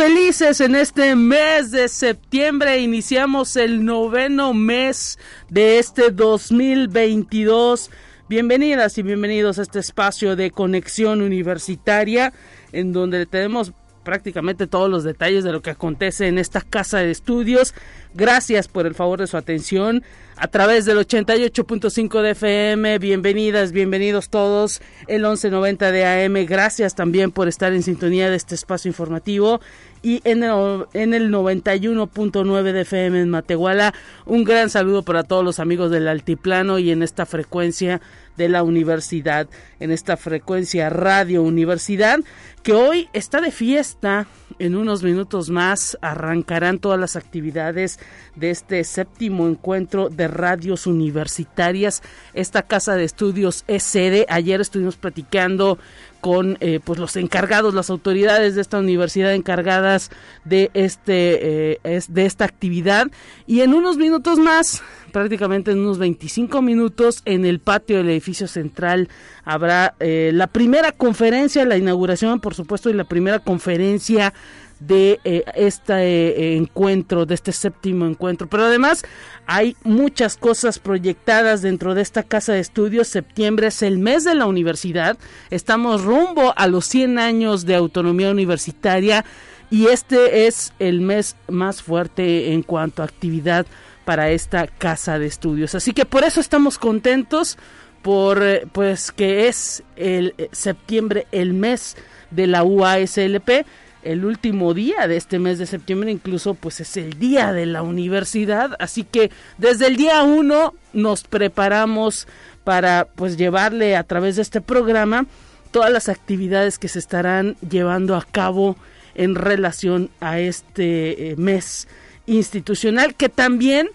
Felices en este mes de septiembre. Iniciamos el noveno mes de este 2022. Bienvenidas y bienvenidos a este espacio de conexión universitaria en donde tenemos prácticamente todos los detalles de lo que acontece en esta casa de estudios. Gracias por el favor de su atención a través del 88.5 de FM. Bienvenidas, bienvenidos todos. El 1190 de AM. Gracias también por estar en sintonía de este espacio informativo. Y en el, en el 91.9 de FM en Matehuala. Un gran saludo para todos los amigos del Altiplano y en esta frecuencia de la universidad, en esta frecuencia Radio Universidad, que hoy está de fiesta. En unos minutos más arrancarán todas las actividades de este séptimo encuentro de radios universitarias. Esta casa de estudios es sede. Ayer estuvimos platicando con eh, pues los encargados, las autoridades de esta universidad encargadas de este eh, de esta actividad. Y en unos minutos más prácticamente en unos 25 minutos en el patio del edificio central habrá eh, la primera conferencia, la inauguración por supuesto y la primera conferencia de eh, este eh, encuentro, de este séptimo encuentro. Pero además hay muchas cosas proyectadas dentro de esta casa de estudios. Septiembre es el mes de la universidad. Estamos rumbo a los 100 años de autonomía universitaria y este es el mes más fuerte en cuanto a actividad para esta casa de estudios. Así que por eso estamos contentos por eh, pues que es el septiembre el mes de la UASLP el último día de este mes de septiembre incluso pues es el día de la universidad. Así que desde el día uno nos preparamos para pues llevarle a través de este programa todas las actividades que se estarán llevando a cabo en relación a este eh, mes institucional que también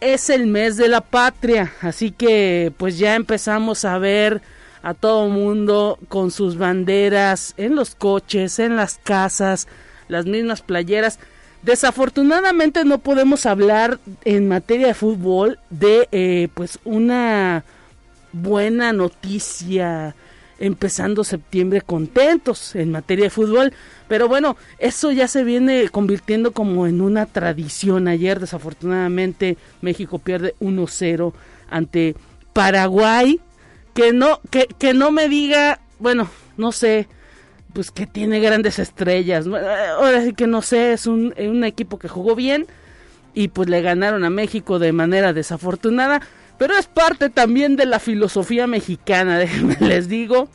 es el mes de la patria, así que pues ya empezamos a ver a todo mundo con sus banderas en los coches, en las casas, las mismas playeras. Desafortunadamente no podemos hablar en materia de fútbol de eh, pues una buena noticia empezando septiembre contentos en materia de fútbol. Pero bueno, eso ya se viene convirtiendo como en una tradición. Ayer desafortunadamente México pierde 1-0 ante Paraguay. Que no, que, que no me diga, bueno, no sé, pues que tiene grandes estrellas. Ahora sí que no sé, es un, un equipo que jugó bien y pues le ganaron a México de manera desafortunada pero es parte también de la filosofía mexicana, les digo,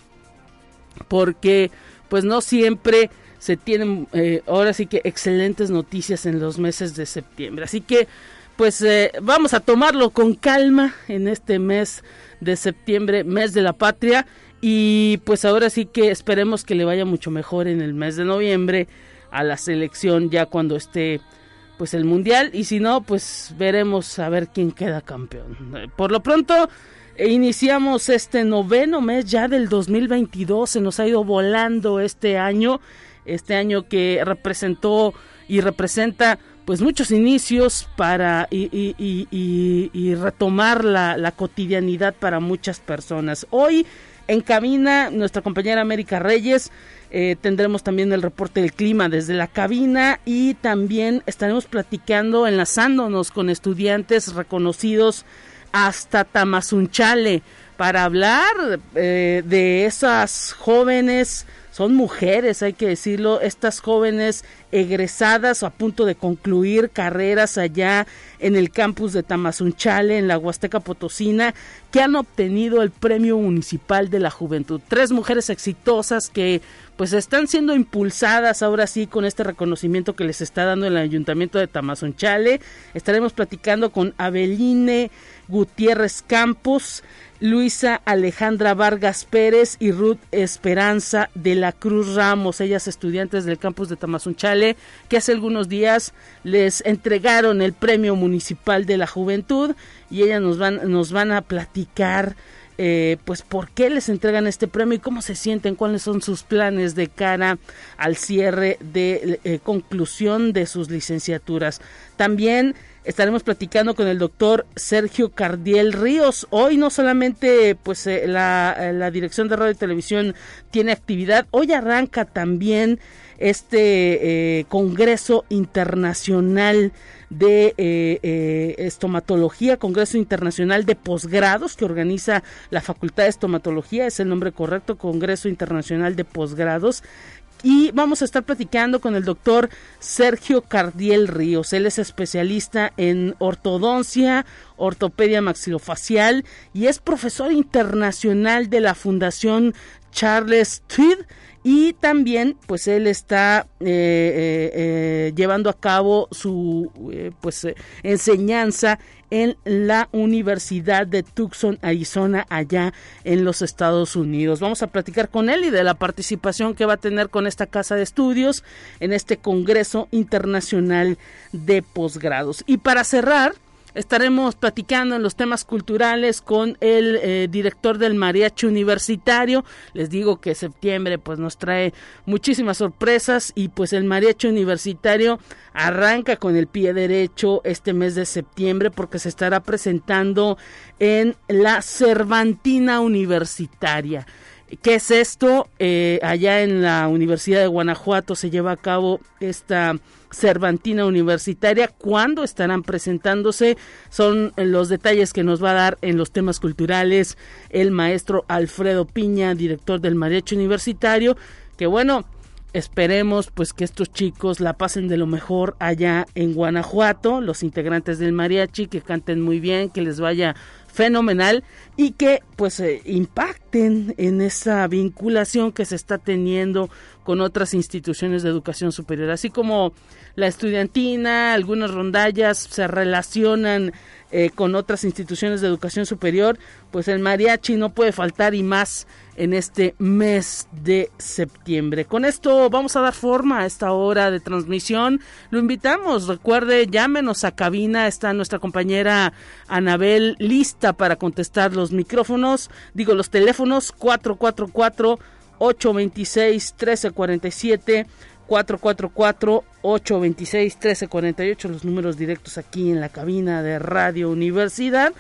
porque pues no siempre se tienen eh, ahora sí que excelentes noticias en los meses de septiembre. Así que pues eh, vamos a tomarlo con calma en este mes de septiembre, mes de la patria. Y pues ahora sí que esperemos que le vaya mucho mejor en el mes de noviembre a la selección ya cuando esté pues el mundial y si no pues veremos a ver quién queda campeón. Por lo pronto iniciamos este noveno mes ya del 2022, se nos ha ido volando este año, este año que representó y representa pues muchos inicios para y, y, retomar la, la, cotidianidad para muchas personas. Hoy en cabina nuestra compañera América Reyes eh, tendremos también el reporte del clima desde la cabina y también estaremos platicando, enlazándonos con estudiantes reconocidos hasta Tamazunchale para hablar eh, de esas jóvenes son mujeres, hay que decirlo, estas jóvenes egresadas o a punto de concluir carreras allá en el campus de Tamazunchale, en la Huasteca Potosina, que han obtenido el Premio Municipal de la Juventud. Tres mujeres exitosas que pues están siendo impulsadas ahora sí con este reconocimiento que les está dando el Ayuntamiento de Tamazunchale. Estaremos platicando con Abeline Gutiérrez Campos, Luisa Alejandra Vargas Pérez y Ruth Esperanza de la Cruz Ramos, ellas estudiantes del campus de Tamazunchale, que hace algunos días les entregaron el Premio Municipal de la Juventud y ellas nos van, nos van a platicar eh, pues por qué les entregan este premio y cómo se sienten, cuáles son sus planes de cara al cierre de eh, conclusión de sus licenciaturas. También estaremos platicando con el doctor Sergio Cardiel Ríos. Hoy no solamente pues eh, la, eh, la, dirección de radio y televisión tiene actividad, hoy arranca también este eh, Congreso Internacional de eh, Estomatología, Congreso Internacional de Posgrados que organiza la Facultad de Estomatología, es el nombre correcto, Congreso Internacional de Posgrados y vamos a estar platicando con el doctor Sergio Cardiel Ríos. Él es especialista en ortodoncia, ortopedia maxilofacial y es profesor internacional de la Fundación Charles Tweed y también pues él está eh, eh, eh, llevando a cabo su pues enseñanza en la Universidad de Tucson, Arizona, allá en los Estados Unidos. Vamos a platicar con él y de la participación que va a tener con esta casa de estudios en este Congreso Internacional de Posgrados. Y para cerrar, estaremos platicando en los temas culturales con el eh, director del mariachi universitario. Les digo que septiembre pues nos trae muchísimas sorpresas y pues el mariachi universitario arranca con el pie derecho este mes de septiembre porque se estará presentando en la Cervantina Universitaria. ¿Qué es esto? Eh, allá en la Universidad de Guanajuato se lleva a cabo esta Cervantina Universitaria. ¿Cuándo estarán presentándose? Son los detalles que nos va a dar en los temas culturales el maestro Alfredo Piña, director del Mariachi Universitario, que bueno, esperemos pues que estos chicos la pasen de lo mejor allá en Guanajuato, los integrantes del mariachi, que canten muy bien, que les vaya fenomenal y que pues eh, impacten en esa vinculación que se está teniendo con otras instituciones de educación superior, así como la estudiantina, algunas rondallas se relacionan eh, con otras instituciones de educación superior, pues el mariachi no puede faltar y más en este mes de septiembre. Con esto vamos a dar forma a esta hora de transmisión. Lo invitamos, recuerde, llámenos a cabina, está nuestra compañera Anabel lista para contestar los micrófonos, digo los teléfonos 444 826 1347 444-826-1348, los números directos aquí en la cabina de Radio Universidad.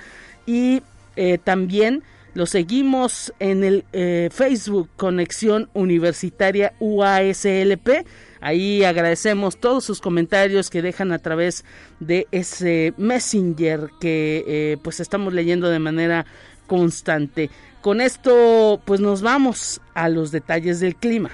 Y eh, también lo seguimos en el eh, Facebook Conexión Universitaria UASLP. Ahí agradecemos todos sus comentarios que dejan a través de ese Messenger que eh, pues estamos leyendo de manera constante. Con esto pues nos vamos a los detalles del clima.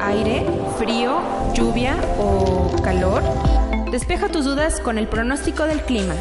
Aire, frío, lluvia o calor. Despeja tus dudas con el pronóstico del clima.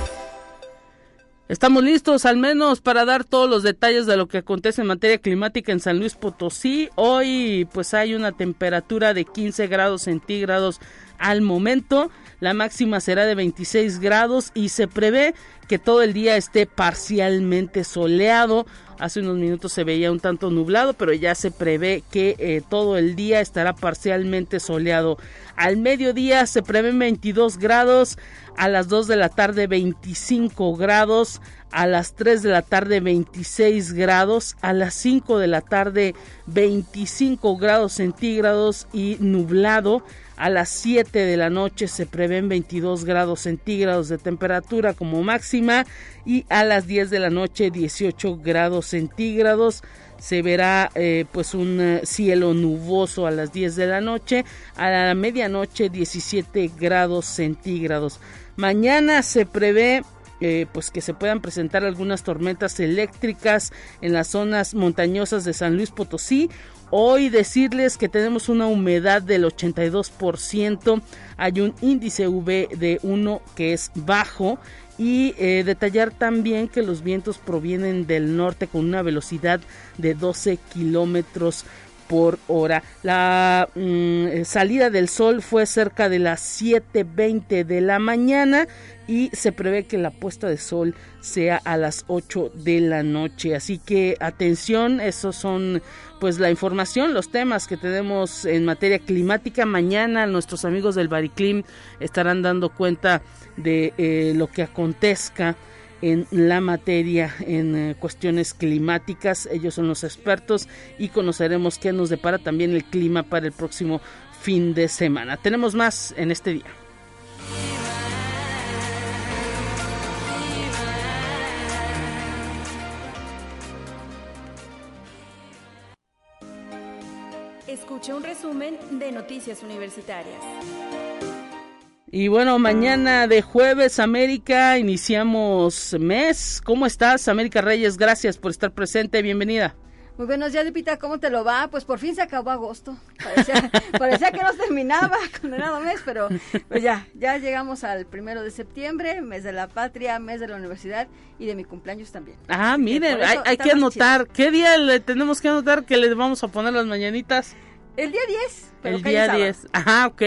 Estamos listos al menos para dar todos los detalles de lo que acontece en materia climática en San Luis Potosí. Hoy pues hay una temperatura de 15 grados centígrados al momento. La máxima será de 26 grados y se prevé que todo el día esté parcialmente soleado. Hace unos minutos se veía un tanto nublado, pero ya se prevé que eh, todo el día estará parcialmente soleado. Al mediodía se prevén 22 grados, a las 2 de la tarde 25 grados, a las 3 de la tarde 26 grados, a las 5 de la tarde 25 grados centígrados y nublado. A las 7 de la noche se prevén 22 grados centígrados de temperatura como máxima y a las 10 de la noche 18 grados centígrados se verá eh, pues un eh, cielo nuboso a las 10 de la noche, a la medianoche 17 grados centígrados. Mañana se prevé eh, pues que se puedan presentar algunas tormentas eléctricas en las zonas montañosas de San Luis Potosí. Hoy decirles que tenemos una humedad del 82%, hay un índice V de 1 que es bajo y eh, detallar también que los vientos provienen del norte con una velocidad de 12 kilómetros por hora. La mm, salida del sol fue cerca de las 7.20 de la mañana y se prevé que la puesta de sol sea a las 8 de la noche. Así que atención, esos son pues la información, los temas que tenemos en materia climática. Mañana nuestros amigos del Bariclim estarán dando cuenta de eh, lo que acontezca en la materia en eh, cuestiones climáticas. Ellos son los expertos y conoceremos qué nos depara también el clima para el próximo fin de semana. Tenemos más en este día. Escucha un resumen de Noticias Universitarias. Y bueno, mañana de jueves, América, iniciamos mes. ¿Cómo estás, América Reyes? Gracias por estar presente. Bienvenida. Muy buenos días, Lupita. ¿Cómo te lo va? Pues por fin se acabó agosto. Parecía, que no terminaba, condenado mes, pero pues ya, ya llegamos al primero de septiembre, mes de la patria, mes de la universidad y de mi cumpleaños también. Ah, miren, hay, que anotar. ¿Qué día le tenemos que anotar que le vamos a poner las mañanitas? El día 10 el día 10. Ajá, ok.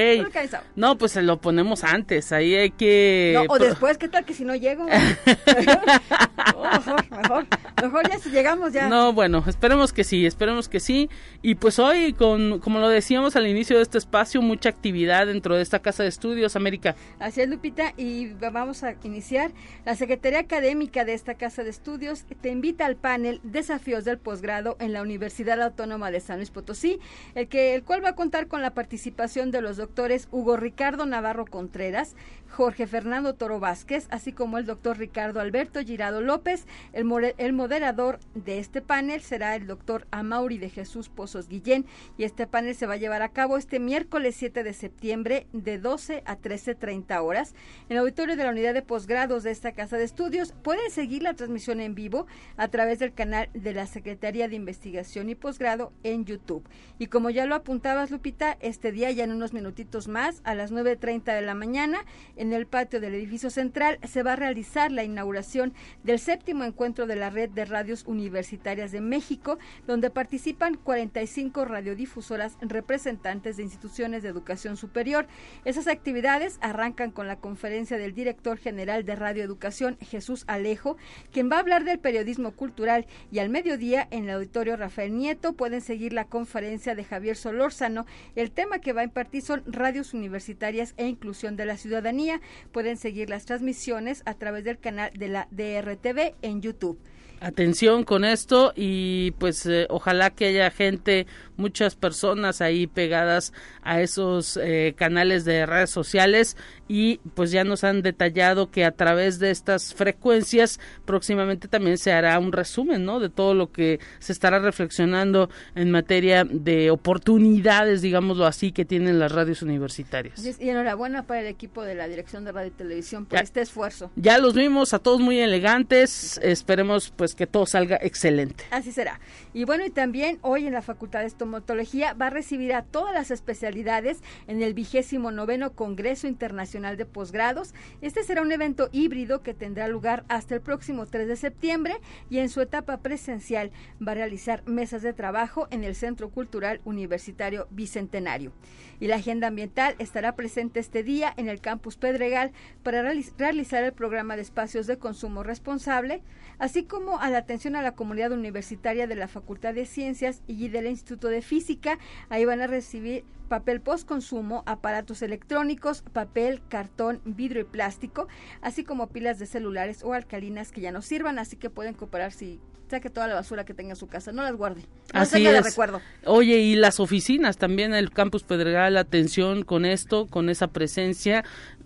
No, pues se lo ponemos antes, ahí hay que... No, o después, ¿qué tal que si no llego? mejor, mejor, mejor ya si llegamos ya. No, bueno, esperemos que sí, esperemos que sí. Y pues hoy, con, como lo decíamos al inicio de este espacio, mucha actividad dentro de esta Casa de Estudios, América. Así es, Lupita, y vamos a iniciar. La Secretaría Académica de esta Casa de Estudios te invita al panel Desafíos del Posgrado en la Universidad Autónoma de San Luis Potosí, el, que, el cual va a contar con la participación de los doctores Hugo Ricardo Navarro Contreras, Jorge Fernando Toro Vázquez, así como el doctor Ricardo Alberto Girado López. El, el, moderador de este panel será el doctor Amauri de Jesús Pozos Guillén y este panel se va a llevar a cabo este miércoles 7 de septiembre de 12 a 13.30 horas en el auditorio de la unidad de posgrados de esta casa de estudios. Pueden seguir la transmisión en vivo a través del canal de la Secretaría de Investigación y Posgrado en YouTube. Y como ya lo apuntabas, Lupita, este día ya en unos minutitos más, a las 9.30 de la mañana, en el patio del edificio central se va a realizar la inauguración del séptimo encuentro de la red de radios universitarias de México, donde participan 45 radiodifusoras representantes de instituciones de educación superior. Esas actividades arrancan con la conferencia del director general de Radio Educación, Jesús Alejo, quien va a hablar del periodismo cultural y al mediodía en el auditorio Rafael Nieto pueden seguir la conferencia de Javier Solórzano. El tema que va a impartir son radios universitarias e inclusión de la ciudadanía Pueden seguir las transmisiones a través del canal de la DRTV en YouTube. Atención con esto y pues eh, ojalá que haya gente, muchas personas ahí pegadas a esos eh, canales de redes sociales y pues ya nos han detallado que a través de estas frecuencias próximamente también se hará un resumen, ¿no? De todo lo que se estará reflexionando en materia de oportunidades, digámoslo así, que tienen las radios universitarias. Y enhorabuena para el equipo de la Dirección de Radio y Televisión por este esfuerzo. Ya los vimos a todos muy elegantes, esperemos pues que todo salga excelente. Así será. Y bueno, y también hoy en la Facultad de Estomatología va a recibir a todas las especialidades en el vigésimo noveno Congreso Internacional de Posgrados. Este será un evento híbrido que tendrá lugar hasta el próximo 3 de septiembre y en su etapa presencial va a realizar mesas de trabajo en el Centro Cultural Universitario Bicentenario. Y la agenda ambiental estará presente este día en el campus Pedregal para realizar el programa de espacios de consumo responsable, así como a la atención a la comunidad universitaria de la Facultad de Ciencias y del Instituto de Física. Ahí van a recibir papel postconsumo, aparatos electrónicos, papel, cartón, vidrio y plástico, así como pilas de celulares o alcalinas que ya no sirvan, así que pueden cooperar si saque toda la basura que tenga en su casa, no las guarde. Así es. recuerdo. Oye, y las oficinas también, el campus Pedregal, atención con esto, con esa presencia,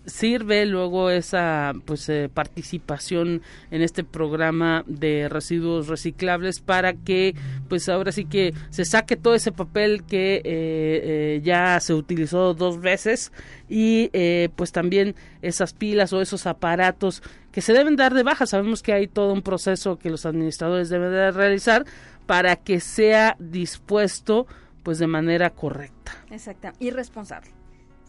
sirve luego esa pues eh, participación en este programa de residuos reciclables para que pues ahora sí que se saque todo ese papel que eh, eh, ya se utilizó dos veces y pues también esas pilas o esos aparatos que se deben dar de baja. Sabemos que hay todo un proceso que los administradores deben de realizar para que sea dispuesto pues de manera correcta. Exacta y responsable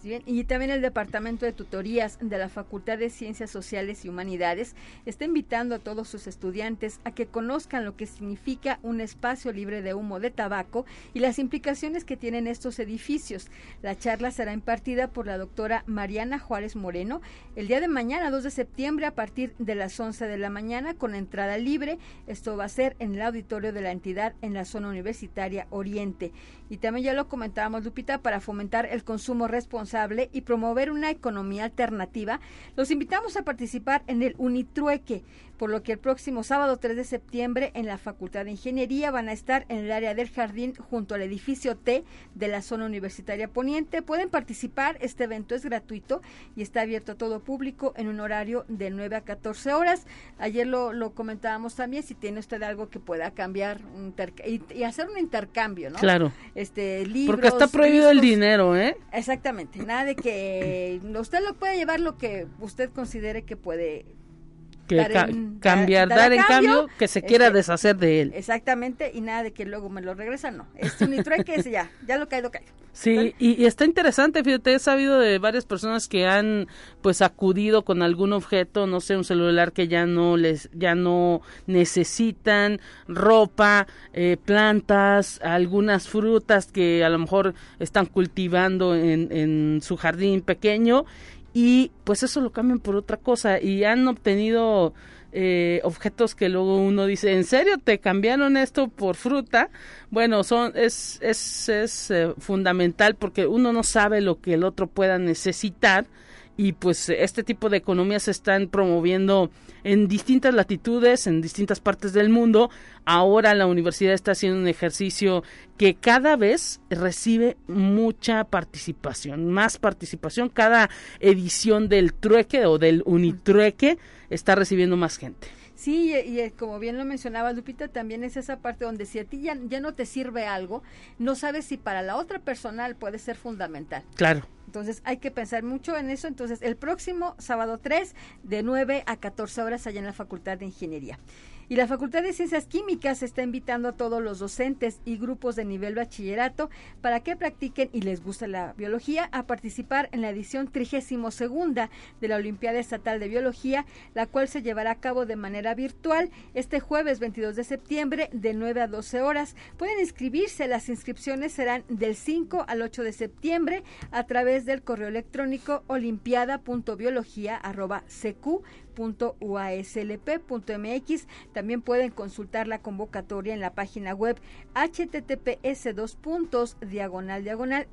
Y también el Departamento de Tutorías de la Facultad de Ciencias Sociales y Humanidades está invitando a todos sus estudiantes a que conozcan lo que significa un espacio libre de humo de tabaco y las implicaciones que tienen estos edificios. La charla será impartida por la doctora Mariana Juárez Moreno el día de mañana, 2 de septiembre, a partir de las 11 de la mañana, con entrada libre. Esto va a ser en el auditorio de la entidad en la zona universitaria Oriente. Y también ya lo comentábamos, Lupita, para fomentar el consumo responsable y promover una economía alternativa, los invitamos a participar en el Unitrueque, por lo que el próximo sábado 3 de septiembre en la Facultad de Ingeniería van a estar en el área del jardín junto al edificio T de la zona universitaria poniente. Pueden participar, este evento es gratuito y está abierto a todo público en un horario de 9 a 14 horas. Ayer lo, lo comentábamos también, si tiene usted algo que pueda cambiar y, hacer un intercambio, ¿no? Claro. Este, libros, Porque está prohibido el dinero, ¿eh? Exactamente, nada de que usted lo puede llevar lo que usted considere que puede cambiar, dar, en cambio, que se quiera este, deshacer de él. Exactamente, y nada de que luego me lo regresan, no. Es un que es ya, ya lo caído, caído. Sí, y, está interesante, fíjate, he sabido de varias personas que han pues acudido con algún objeto, no sé, un celular que ya no les, ya no necesitan, ropa, eh, plantas, algunas frutas que a lo mejor están cultivando en, en su jardín pequeño y pues eso lo cambian por otra cosa y han obtenido eh, objetos que luego uno dice, ¿en serio te cambiaron esto por fruta? Bueno, son es es, es eh, fundamental porque uno no sabe lo que el otro pueda necesitar y pues este tipo de economías se están promoviendo en distintas latitudes, en distintas partes del mundo. Ahora la universidad está haciendo un ejercicio que cada vez recibe mucha participación, más participación. Cada edición del trueque o del unitrueque está recibiendo más gente. Sí, y, y, como bien lo mencionaba Lupita, también es esa parte donde si a ti ya, ya, no te sirve algo, no sabes si para la otra persona puede ser fundamental. Claro. Entonces hay que pensar mucho en eso. Entonces el próximo sábado 3 de 9 a 14 horas allá en la Facultad de Ingeniería. Y la Facultad de Ciencias Químicas está invitando a todos los docentes y grupos de nivel bachillerato para que practiquen y les guste la biología a participar en la edición 32 de la Olimpiada Estatal de Biología, la cual se llevará a cabo de manera virtual este jueves 22 de septiembre de 9 a 12 horas. Pueden inscribirse, las inscripciones serán del 5 al 8 de septiembre a través del correo electrónico olimpiada.biología.cq .uaslp.mx. También pueden consultar la convocatoria en la página web https dos puntos diagonal diagonal.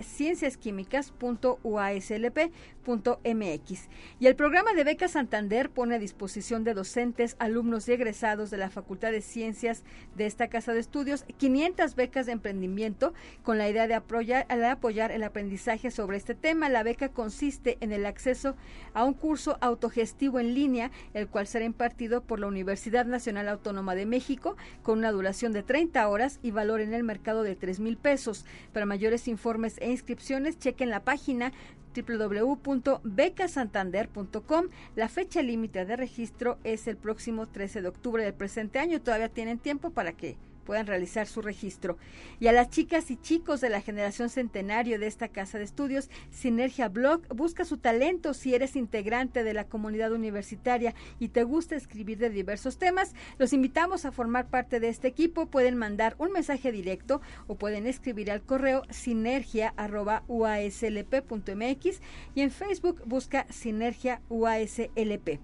Y el programa de Beca Santander pone a disposición de docentes, alumnos y egresados de la Facultad de Ciencias de esta casa de estudios 500 becas de emprendimiento con la idea de de apoyar el aprendizaje sobre este tema. La beca consiste en el acceso a un curso autogestivo en línea el cual será impartido por la Universidad Nacional Autónoma de México con una duración de 30 horas y valor en el mercado de 3 mil pesos. Para mayores informes e inscripciones, chequen la página www.becasantander.com. La fecha límite de registro es el próximo 13 de octubre del presente año. Todavía tienen tiempo para que puedan realizar su registro. Y a las chicas y chicos de la generación centenario de esta casa de estudios, Sinergia Blog, busca su talento si eres integrante de la comunidad universitaria y te gusta escribir de diversos temas. Los invitamos a formar parte de este equipo. Pueden mandar un mensaje directo o pueden escribir al correo sinergia.uaslp.mx y en Facebook busca Sinergia UASLP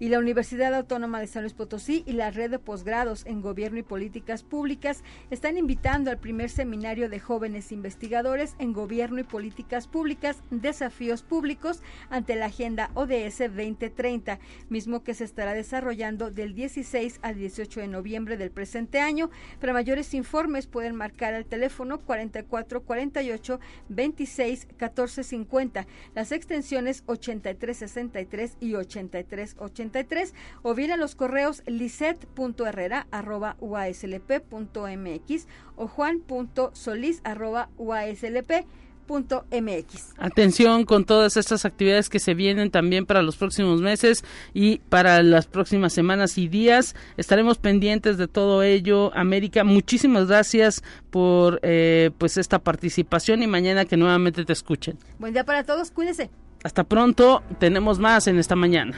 y la Universidad Autónoma de San Luis Potosí y la red de posgrados en Gobierno y Políticas Públicas están invitando al primer seminario de jóvenes investigadores en Gobierno y Políticas Públicas, Desafíos Públicos ante la Agenda ODS 2030, mismo que se estará desarrollando del 16 al 18 de noviembre del presente año. Para mayores informes pueden marcar al teléfono 44 48 26 14 50, las extensiones 83 63 y 83 80 o bien a los correos liset.herrera.uaslp.mx o juan.solis.uaslp.mx huasteca.mx. Atención con todas estas actividades que se vienen también para los próximos meses y para las próximas semanas y días. Estaremos pendientes de todo ello. América, muchísimas gracias por eh, pues esta participación y mañana que nuevamente te escuchen. Buen día para todos, cuídese. Hasta pronto, tenemos más en esta mañana.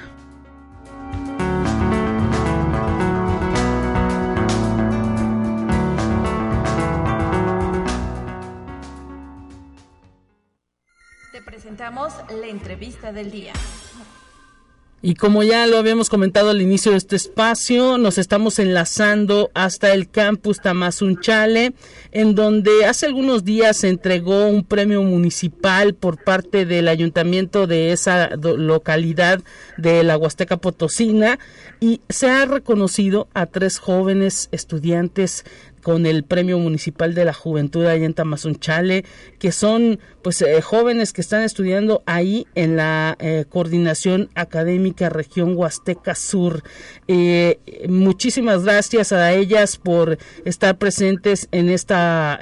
Presentamos la entrevista del día. Y como ya lo habíamos comentado al inicio de este espacio, nos estamos enlazando hasta el campus Tamazunchale, en donde hace algunos días se entregó un premio municipal por parte del ayuntamiento de esa localidad de la Huasteca Potosina y se ha reconocido a tres jóvenes estudiantes con el Premio Municipal de la Juventud allá en Tamazunchale, que son pues eh, jóvenes que están estudiando ahí en la eh, Coordinación Académica Región Huasteca Sur. Eh, muchísimas gracias a ellas por estar presentes en esta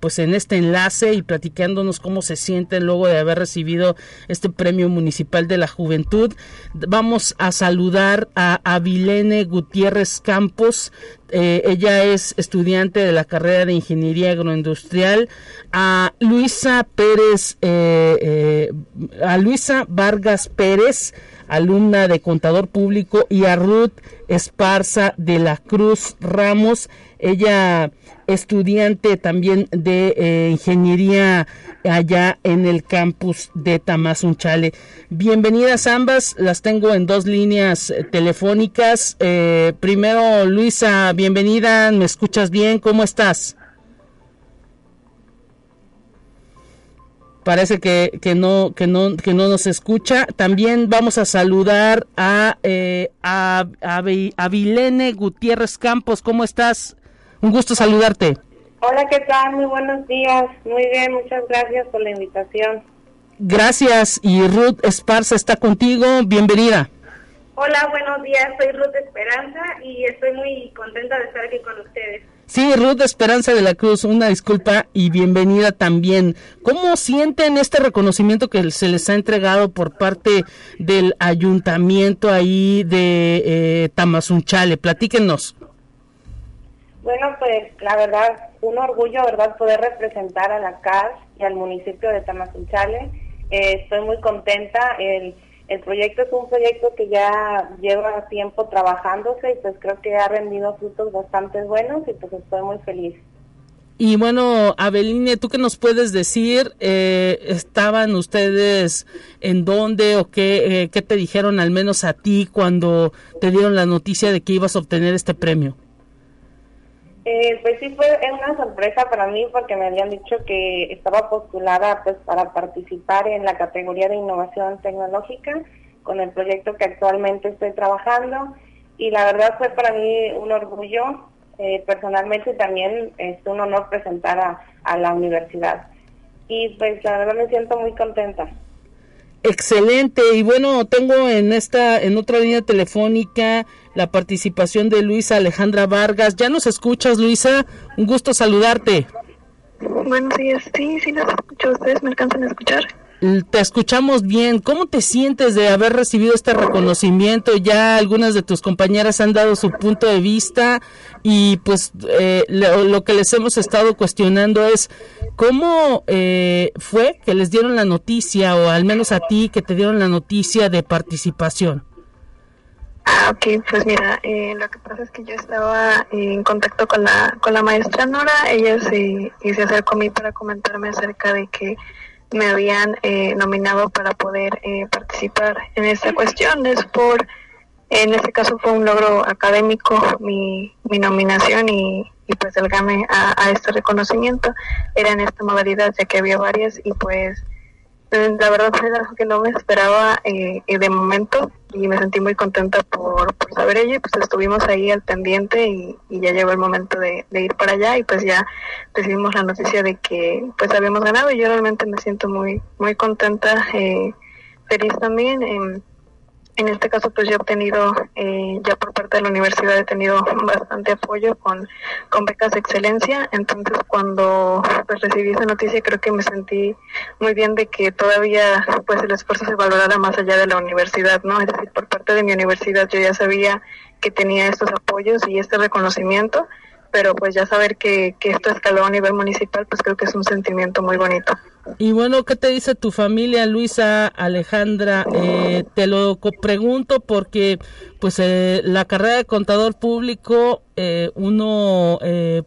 pues en este enlace y platicándonos cómo se sienten luego de haber recibido este Premio Municipal de la Juventud. Vamos a saludar a Avilene Gutiérrez Campos, eh, ella es estudiante de la carrera de Ingeniería Agroindustrial, a Luisa Pérez, eh, eh, a Luisa Vargas Pérez, alumna de Contador Público, y a Ruth Esparza de la Cruz Ramos, ella estudiante también de eh, ingeniería allá en el campus de Tamazunchale. Bienvenidas ambas, las tengo en dos líneas eh, telefónicas. Eh, primero, Luisa, bienvenida, ¿me escuchas bien? ¿Cómo estás? parece que, que, no que no que no nos escucha también vamos a saludar a a, a, Vilene Gutiérrez Campos cómo estás un gusto saludarte. Hola, ¿qué tal? Muy buenos días. Muy bien, muchas gracias por la invitación. Gracias y Ruth Esparza está contigo. Bienvenida. Hola, buenos días. Soy Ruth Esperanza y estoy muy contenta de estar aquí con ustedes. Sí, Ruth Esperanza de la Cruz, una disculpa y bienvenida también. ¿Cómo sienten este reconocimiento que se les ha entregado por parte del ayuntamiento ahí de eh, Tamazunchale? Platíquenos. Bueno, pues la verdad, un orgullo, ¿verdad?, poder representar a la CAS y al municipio de Tamazunchale. Eh, estoy muy contenta. El, el proyecto es un proyecto que ya lleva tiempo trabajándose y pues creo que ha rendido frutos bastante buenos y pues estoy muy feliz. Y bueno, Abeline, ¿tú qué nos puedes decir? Eh, ¿Estaban ustedes en dónde o qué, eh, qué te dijeron al menos a ti cuando te dieron la noticia de que ibas a obtener este premio? Eh, pues sí fue una sorpresa para mí porque me habían dicho que estaba postulada pues para participar en la categoría de innovación tecnológica con el proyecto que actualmente estoy trabajando. Y la verdad fue para mí un orgullo. Eh, personalmente también es un honor presentar a, a la universidad. Y pues la verdad me siento muy contenta. Excelente y bueno tengo en esta en otra línea telefónica la participación de Luisa Alejandra Vargas. ¿Ya nos escuchas, Luisa? Un gusto saludarte. Buenos días. Sí, sí, los escucho. ¿Ustedes me alcanzan a escuchar? Te escuchamos bien. ¿Cómo te sientes de haber recibido este reconocimiento? Ya algunas de tus compañeras han dado su punto de vista y pues eh, lo, que les hemos estado cuestionando es cómo eh, fue que les dieron la noticia o al menos a ti que te dieron la noticia de participación. Ah, ok, pues mira, eh, lo que pasa es que yo estaba en contacto con la, con la maestra Nora, ella se, se acercó a mí para comentarme acerca de que me habían eh, nominado para poder eh, participar en esta cuestión. Es por, en este caso fue un logro académico mi, mi nominación y, y pues el GAME a, este reconocimiento era en esta modalidad ya que había varias y pues la verdad fue algo que no me esperaba eh, de momento y me sentí muy contenta por, saber ello y pues estuvimos ahí al pendiente y, ya llegó el momento de, ir para allá y pues ya recibimos la noticia de que pues habíamos ganado y yo realmente me siento muy muy contenta, eh, feliz también. en este caso pues yo he obtenido, eh, ya por parte de la universidad he tenido bastante apoyo con, con becas de excelencia, entonces cuando pues recibí esa noticia creo que me sentí muy bien de que todavía pues el esfuerzo se valorara más allá de la universidad, ¿no? Es decir, por parte de mi universidad yo ya sabía que tenía estos apoyos y este reconocimiento, pero pues ya saber que, esto escaló a nivel municipal pues creo que es un sentimiento muy bonito. Y bueno, ¿qué te dice tu familia, Luisa, Alejandra? Eh, te lo pregunto porque, pues, eh, la carrera de contador público, eh, uno,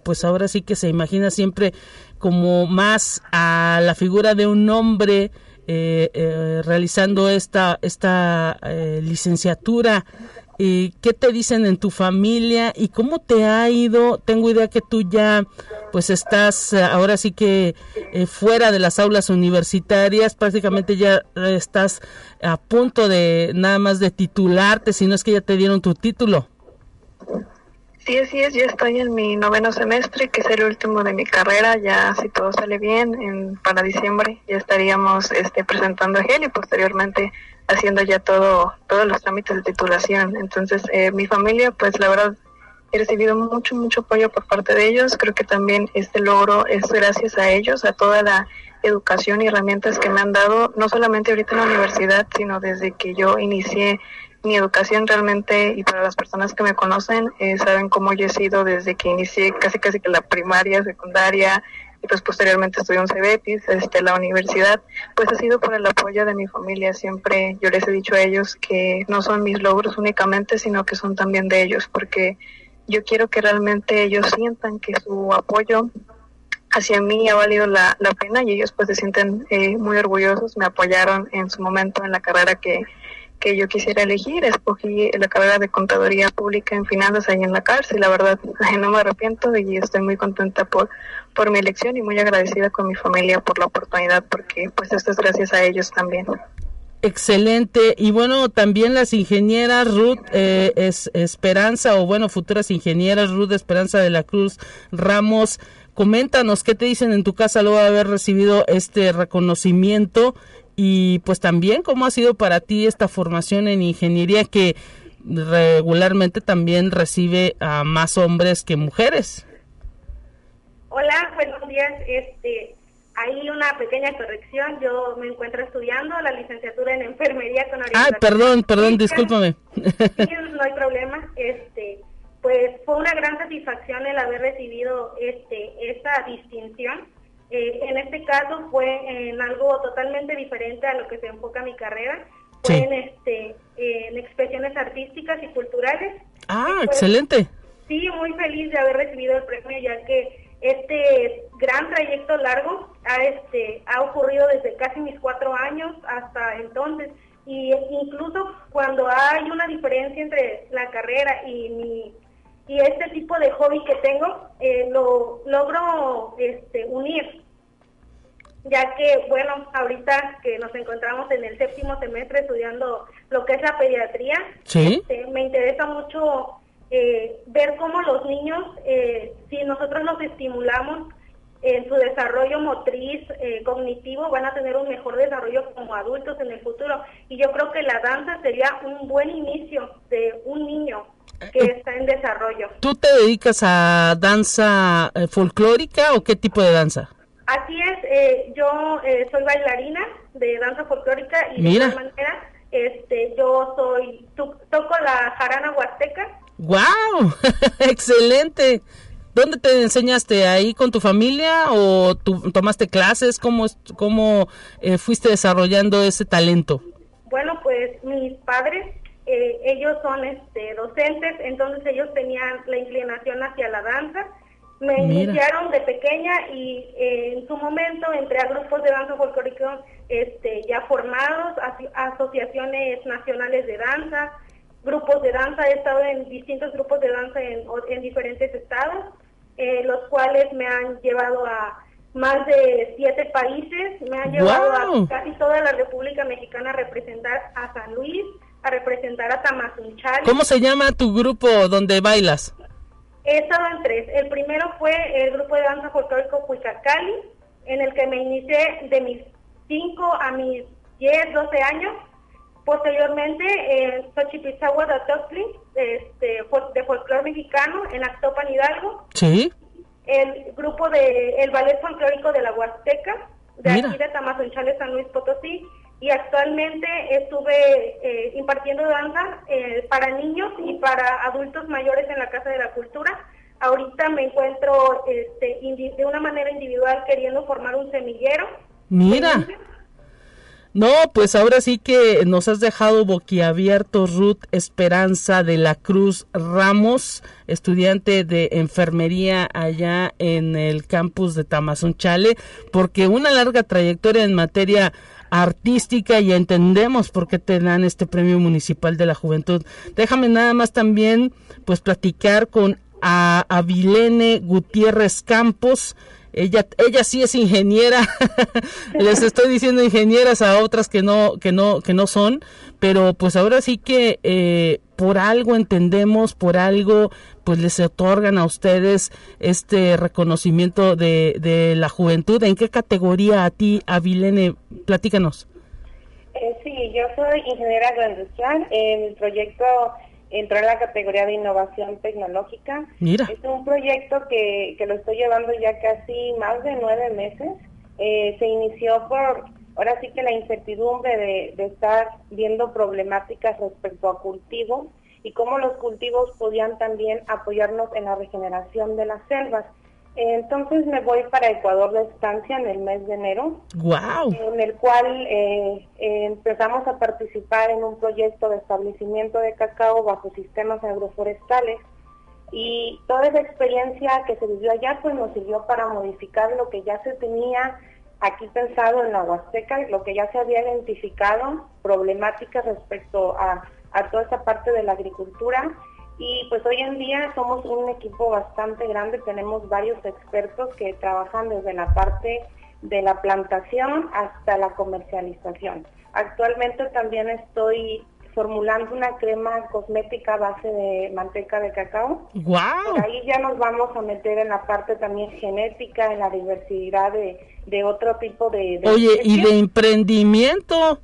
pues, ahora sí que se imagina siempre como más a la figura de un hombre realizando esta esta licenciatura qué te dicen en tu familia y cómo te ha ido. Tengo idea que tú ya pues estás eh, ahora sí que eh, fuera de las aulas universitarias, prácticamente ya estás a punto de nada más de titularte, si no es que ya te dieron tu título. Sí, así es, yo estoy en mi noveno semestre, que es el último de mi carrera, ya si todo sale bien, en, para diciembre ya estaríamos este, presentando a GEL y posteriormente haciendo ya todo todos los trámites de titulación. Entonces, eh, mi familia, pues la verdad, he recibido mucho, mucho apoyo por parte de ellos. Creo que también este logro es gracias a ellos, a toda la educación y herramientas que me han dado, no solamente ahorita en la universidad, sino desde que yo inicié mi educación realmente, y para las personas que me conocen, eh, saben cómo yo he sido desde que inicié casi casi que la primaria, secundaria, y pues posteriormente estudié un CBEPIS, este, la universidad, pues ha sido por el apoyo de mi familia. Siempre yo les he dicho a ellos que no son mis logros únicamente, sino que son también de ellos, porque yo quiero que realmente ellos sientan que su apoyo hacia mí ha valido la, la pena y ellos pues se sienten eh, muy orgullosos, me apoyaron en su momento en la carrera que, que yo quisiera elegir. Escogí la carrera de contaduría pública en finanzas ahí en la cárcel. La verdad, no me arrepiento y estoy muy contenta por, por mi elección y muy agradecida con mi familia por la oportunidad, porque pues esto es gracias a ellos también. Excelente. Y bueno, también las ingenieras Ruth eh, es Esperanza, o bueno, futuras ingenieras Ruth Esperanza de la Cruz Ramos. Coméntanos qué te dicen en tu casa luego de haber recibido este reconocimiento y pues también cómo ha sido para ti esta formación en ingeniería que regularmente también recibe a más hombres que mujeres. Hola, buenos días. Este, hay una pequeña corrección. Yo me encuentro estudiando la licenciatura en enfermería con Ah, perdón, perdón, discúlpame. Sí, no hay problema. Este, pues fue una gran satisfacción el haber recibido este esta distinción eh, en este caso fue en algo totalmente diferente a lo que se enfoca mi carrera. Fue en, este, en expresiones artísticas y culturales. Ah, excelente. Sí, muy feliz de haber recibido el premio, ya que este gran trayecto largo ha, este, ha ocurrido desde casi mis cuatro años hasta entonces. Y incluso cuando hay una diferencia entre la carrera y mi y este tipo de hobby que tengo eh, lo logro este, unir. Ya que bueno ahorita que nos encontramos en el séptimo semestre estudiando lo que es la pediatría este, me interesa mucho eh, ver cómo los niños eh, si nosotros los estimulamos en su desarrollo motriz, cognitivo, van a tener un mejor desarrollo como adultos en el futuro. Y yo creo que la danza sería un buen inicio de un niño que eh, está en desarrollo. ¿Tú te dedicas a danza eh, folclórica o qué tipo de danza? Así es, eh, yo soy bailarina de danza folclórica y de igual manera este, yo soy, toco la jarana huasteca. ¡Wow! ¡Excelente! ¿Dónde te enseñaste? ¿Ahí con tu familia o tú tomaste clases? ¿Cómo, cómo fuiste desarrollando ese talento? Bueno, pues mis padres eh, ellos son este, docentes, entonces ellos tenían la inclinación hacia la danza. Me iniciaron de pequeña y eh, en su momento entré a grupos de danza folclórica este, ya formados, asociaciones nacionales de danza, grupos de danza, he estado en distintos grupos de danza en, en diferentes estados, eh, los cuales me han llevado a más de siete países, me han llevado a casi toda la República Mexicana a representar a San Luis, a representar a Tamazunchal. ¿Cómo se llama tu grupo donde bailas? He estado en tres. El primero fue el grupo de danza folclórico Cuicacali, en el que me inicié de mis 5 a mis 10, 12 años. Posteriormente, en Xochipizahua de este, de folclore mexicano, en Actopan Hidalgo. Sí. El grupo de el ballet folclórico de la Huasteca, de aquí de Tamazunchale, San Luis Potosí. Y actualmente estuve eh, impartiendo danza eh, para niños y para adultos mayores en la Casa de la Cultura. Ahorita me encuentro este, de una manera individual queriendo formar un semillero. Mira. No, pues ahora sí que nos has dejado boquiabierto Ruth Esperanza de la Cruz Ramos, estudiante de enfermería allá en el campus de Tamazunchale, porque una larga trayectoria en materia artística y entendemos por qué te dan este premio municipal de la juventud. Déjame nada más también pues platicar con a Avilene Gutiérrez Campos, ella, ella sí es ingeniera, les estoy diciendo ingenieras a otras que no, que no, que no son, pero pues ahora sí que eh, por algo entendemos, por algo pues les otorgan a ustedes este reconocimiento de, de la juventud. ¿En qué categoría a ti, Avilene? Platícanos. Eh, sí, yo soy ingeniera agroindustrial. En el proyecto entró en la categoría de innovación tecnológica. Mira. Es un proyecto que, que lo estoy llevando ya casi más de nueve meses. Eh, se inició por, ahora sí que la incertidumbre de, de estar viendo problemáticas respecto a cultivos y cómo los cultivos podían también apoyarnos en la regeneración de las selvas. Entonces me voy para Ecuador de estancia en el mes de enero, wow. en el cual eh, empezamos a participar en un proyecto de establecimiento de cacao bajo sistemas agroforestales y toda esa experiencia que se vivió allá pues nos sirvió para modificar lo que ya se tenía aquí pensado en la Huasteca, lo que ya se había identificado, problemáticas respecto a, a toda esa parte de la agricultura y pues hoy en día somos un equipo bastante grande, tenemos varios expertos que trabajan desde la parte de la plantación hasta la comercialización. Actualmente también estoy formulando una crema cosmética a base de manteca de cacao. ¡Wow! ahí ya nos vamos a meter en la parte también genética, en la diversidad de, de otro tipo de... Oye, ¿y de emprendimiento?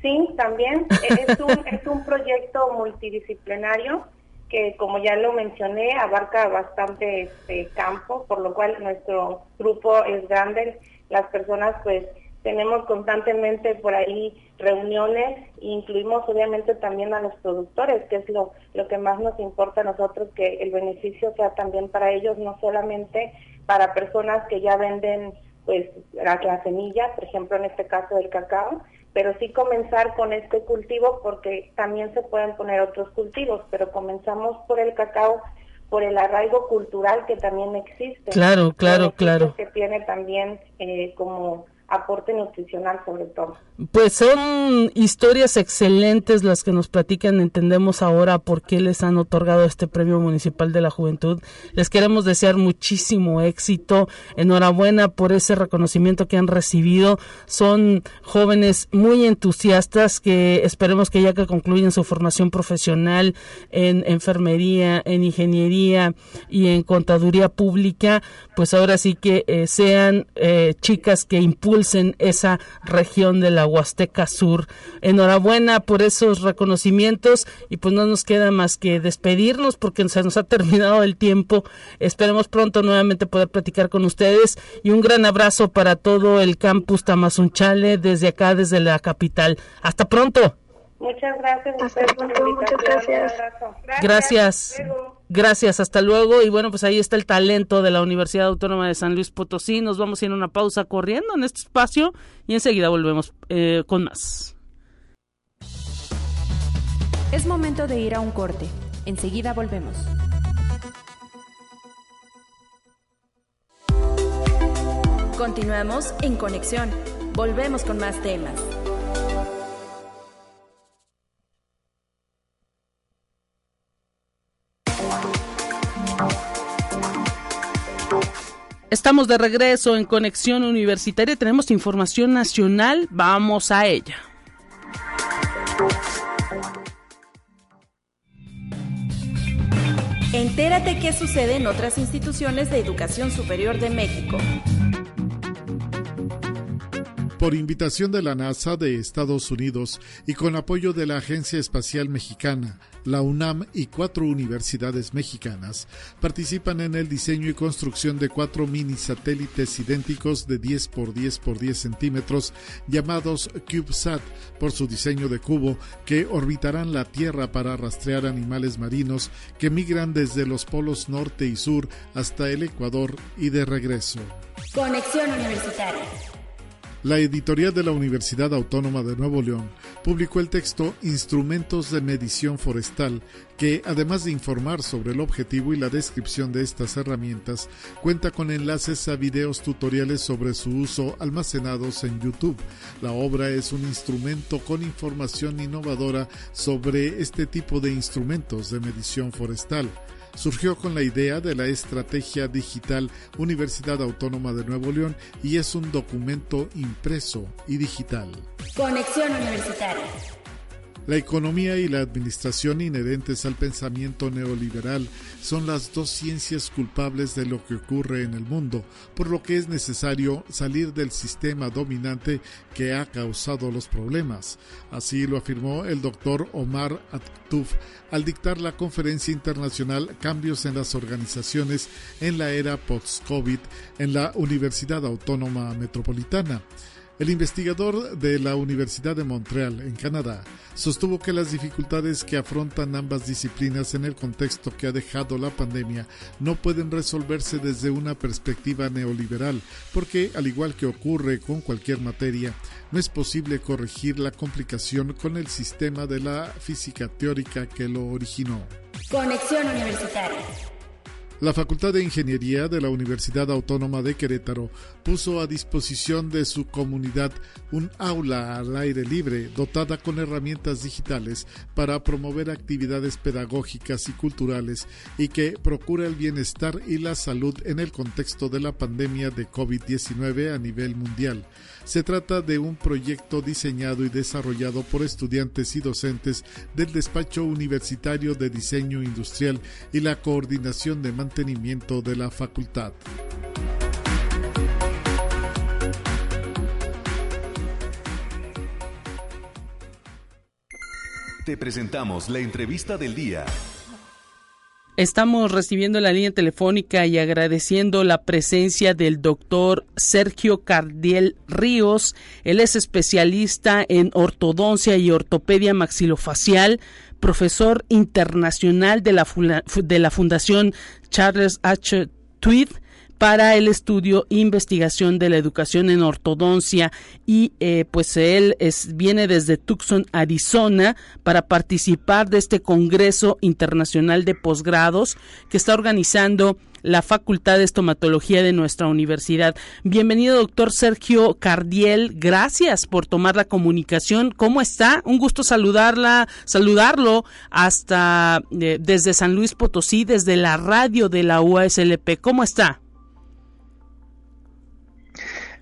Sí, también. es, un, es un proyecto multidisciplinario que como ya lo mencioné, abarca bastante este campo, por lo cual nuestro grupo es grande. Las personas pues tenemos constantemente por ahí reuniones e incluimos obviamente también a los productores, que es lo, lo que más nos importa a nosotros, que el beneficio sea también para ellos, no solamente para personas que ya venden pues la, la semilla, por ejemplo en este caso del cacao, pero sí comenzar con este cultivo porque también se pueden poner otros cultivos, pero comenzamos por el cacao por el arraigo cultural que también existe. Claro, claro, claro. Que tiene también eh, como aporte nutricional sobre todo. Pues son historias excelentes las que nos platican, entendemos ahora por qué les han otorgado este Premio Municipal de la Juventud. Les queremos desear muchísimo éxito, enhorabuena por ese reconocimiento que han recibido. Son jóvenes muy entusiastas que esperemos que ya que concluyan su formación profesional en enfermería, en ingeniería y en contaduría pública, pues ahora sí que eh, sean eh, chicas que impulsen esa región de la Huasteca Sur. Enhorabuena por esos reconocimientos y pues no nos queda más que despedirnos porque se nos ha terminado el tiempo. Esperemos pronto nuevamente poder platicar con ustedes y un gran abrazo para todo el campus Tamazunchale desde acá, desde la capital. Hasta pronto. Muchas gracias. muchas gracias. Gracias. Gracias, hasta luego. Y bueno, pues ahí está el talento de la Universidad Autónoma de San Luis Potosí. Nos vamos a ir a una pausa corriendo en este espacio y enseguida volvemos eh, con más. Es momento de ir a un corte. Enseguida volvemos. Continuamos en conexión. Volvemos con más temas. Estamos de regreso en Conexión Universitaria. Tenemos información nacional. Vamos a ella. Entérate qué sucede en otras instituciones de educación superior de México. Por invitación de la NASA de Estados Unidos y con apoyo de la Agencia Espacial Mexicana, la UNAM y cuatro universidades mexicanas, participan en el diseño y construcción de cuatro mini satélites idénticos de 10 por 10 por 10 centímetros llamados CubeSat por su diseño de cubo que orbitarán la Tierra para rastrear animales marinos que migran desde los polos norte y sur hasta el Ecuador y de regreso. Conexión Universitaria. La editorial de la Universidad Autónoma de Nuevo León publicó el texto Instrumentos de Medición Forestal, que además de informar sobre el objetivo y la descripción de estas herramientas, cuenta con enlaces a videos tutoriales sobre su uso almacenados en YouTube. La obra es un instrumento con información innovadora sobre este tipo de instrumentos de medición forestal surgió con la idea de la Estrategia Digital Universidad Autónoma de Nuevo León y es un documento impreso y digital. Conexión Universitaria. La economía y la administración inherentes al pensamiento neoliberal son las dos ciencias culpables de lo que ocurre en el mundo, por lo que es necesario salir del sistema dominante que ha causado los problemas. Así lo afirmó el doctor Omar Atuf al dictar la conferencia internacional Cambios en las organizaciones en la era post-COVID en la Universidad Autónoma Metropolitana. El investigador de la Universidad de Montreal, en Canadá, sostuvo que las dificultades que afrontan ambas disciplinas en el contexto que ha dejado la pandemia no pueden resolverse desde una perspectiva neoliberal, porque, al igual que ocurre con cualquier materia, no es posible corregir la complicación con el sistema de la física teórica que lo originó. Conexión Universitaria. La Facultad de Ingeniería de la Universidad Autónoma de Querétaro puso a disposición de su comunidad un aula al aire libre dotada con herramientas digitales para promover actividades pedagógicas y culturales y que procura el bienestar y la salud en el contexto de la pandemia de COVID-19 a nivel mundial. Se trata de un proyecto diseñado y desarrollado por estudiantes y docentes del Despacho Universitario de Diseño Industrial y la Coordinación de Mantenimiento de la Facultad. Te presentamos la entrevista del día. Estamos recibiendo la línea telefónica y agradeciendo la presencia del doctor Sergio Cardiel Ríos. Él es especialista en ortodoncia y ortopedia maxilofacial, profesor internacional de la, de la Fundación Charles H. Tweed para el estudio e investigación de la educación en ortodoncia y eh, pues él es, viene desde Tucson, Arizona para participar de este Congreso Internacional de Posgrados que está organizando la Facultad de Estomatología de nuestra universidad. Bienvenido, doctor Sergio Cardiel. Gracias por tomar la comunicación. ¿Cómo está? Un gusto saludarla, saludarlo hasta eh, desde San Luis Potosí, desde la radio de la UASLP. ¿Cómo está?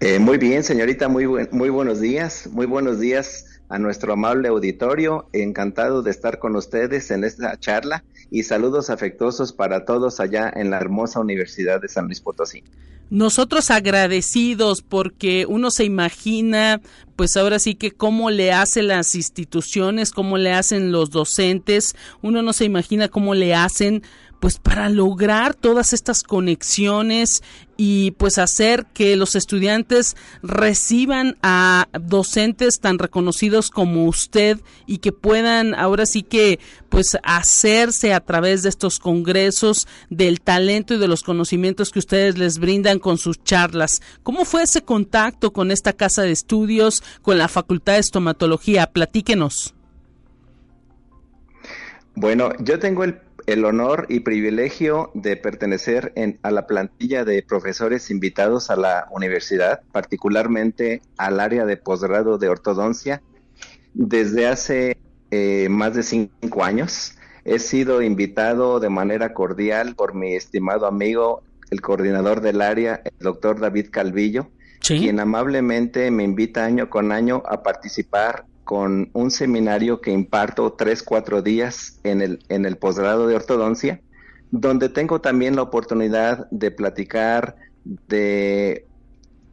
Eh, muy bien, señorita, muy, muy buenos días, muy buenos días a nuestro amable auditorio. Encantado de estar con ustedes en esta charla y saludos afectuosos para todos allá en la hermosa Universidad de San Luis Potosí. Nosotros agradecidos porque uno se imagina, pues ahora sí que cómo le hacen las instituciones, cómo le hacen los docentes, uno no se imagina cómo le hacen pues para lograr todas estas conexiones y pues hacer que los estudiantes reciban a docentes tan reconocidos como usted y que puedan ahora sí que pues hacerse a través de estos congresos del talento y de los conocimientos que ustedes les brindan con sus charlas. ¿Cómo fue ese contacto con esta casa de estudios, con la Facultad de Estomatología? Platíquenos. Bueno, yo tengo el el honor y privilegio de pertenecer a la plantilla de profesores invitados a la universidad, particularmente al área de posgrado de ortodoncia, desde hace eh, más de cinco años. He sido invitado de manera cordial por mi estimado amigo, el coordinador del área, el doctor David Calvillo, quien amablemente me invita año con año a participar con un seminario que imparto tres, cuatro días en el, en el posgrado de ortodoncia, donde tengo también la oportunidad de platicar de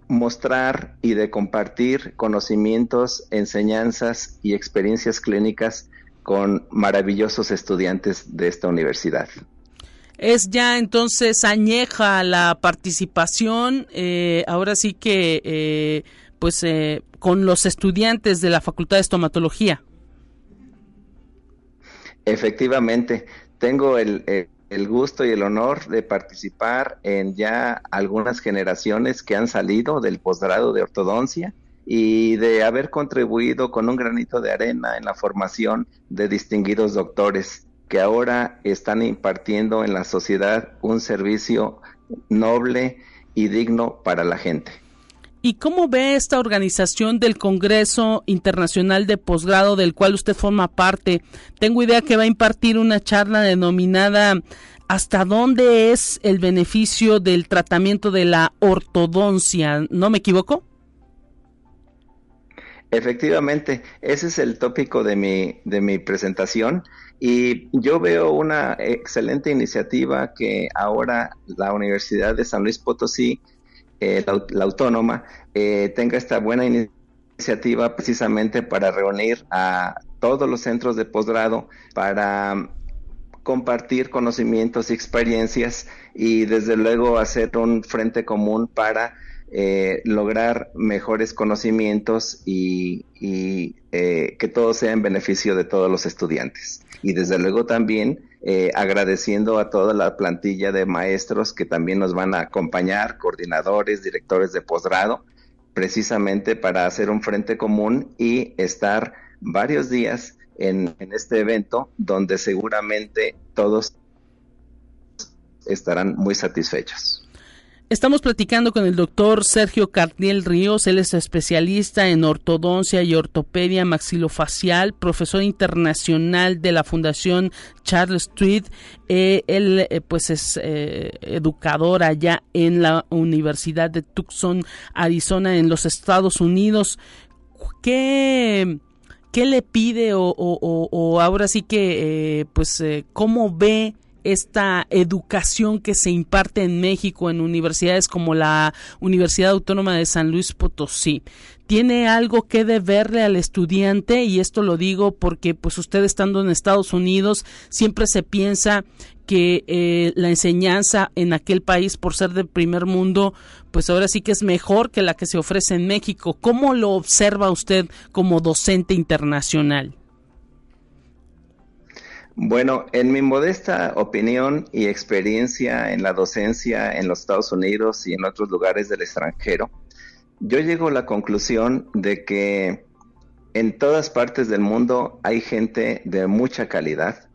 mostrar y de compartir conocimientos, enseñanzas y experiencias clínicas con maravillosos estudiantes de esta universidad. Es ya entonces añeja la participación, eh, ahora sí que eh, pues eh, con los estudiantes de la Facultad de Estomatología. Efectivamente, tengo el, el gusto y el honor de participar en ya algunas generaciones que han salido del posgrado de ortodoncia y de haber contribuido con un granito de arena en la formación de distinguidos doctores que ahora están impartiendo en la sociedad un servicio noble y digno para la gente. ¿Y cómo ve esta organización del Congreso Internacional de Posgrado del cual usted forma parte? Tengo idea que va a impartir una charla denominada ¿Hasta dónde es el beneficio del tratamiento de la ortodoncia? ¿No me equivoco? Efectivamente, ese es el tópico de mi, de mi presentación y yo veo una excelente iniciativa que ahora la Universidad de San Luis Potosí eh, la, autónoma, eh, tenga esta buena iniciativa precisamente para reunir a todos los centros de posgrado para um, compartir conocimientos y experiencias y desde luego hacer un frente común para eh, lograr mejores conocimientos y, que todo sea en beneficio de todos los estudiantes. Y desde luego también eh, agradeciendo a toda la plantilla de maestros que también nos van a acompañar, coordinadores, directores de posgrado, precisamente para hacer un frente común y estar varios días en, en este evento donde seguramente todos estarán muy satisfechos. Estamos platicando con el doctor Sergio Carniel Ríos, él es especialista en ortodoncia y ortopedia maxilofacial, profesor internacional de la Fundación Charles Street. Eh, él eh, pues es eh, educador allá en la Universidad de Tucson, Arizona, en los Estados Unidos. ¿Qué, qué le pide o, o ahora sí que pues cómo ve esta educación que se imparte en México en universidades como la Universidad Autónoma de San Luis Potosí tiene algo que deberle al estudiante y esto lo digo porque pues usted estando en Estados Unidos siempre se piensa que eh, la enseñanza en aquel país por ser del primer mundo pues ahora sí que es mejor que la que se ofrece en México. ¿Cómo lo observa usted como docente internacional? Bueno, en mi modesta opinión y experiencia en la docencia en los Estados Unidos y en otros lugares del extranjero, yo llego a la conclusión de que en todas partes del mundo hay gente de mucha calidad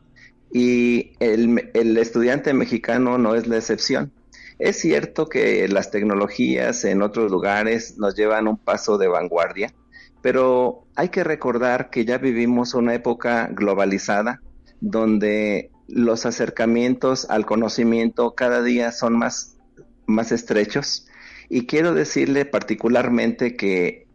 y el, el estudiante mexicano no es la excepción. Es cierto que las tecnologías en otros lugares nos llevan un paso de vanguardia, pero hay que recordar que ya vivimos una época globalizada donde los acercamientos al conocimiento cada día son más, más estrechos. Y quiero decirle particularmente que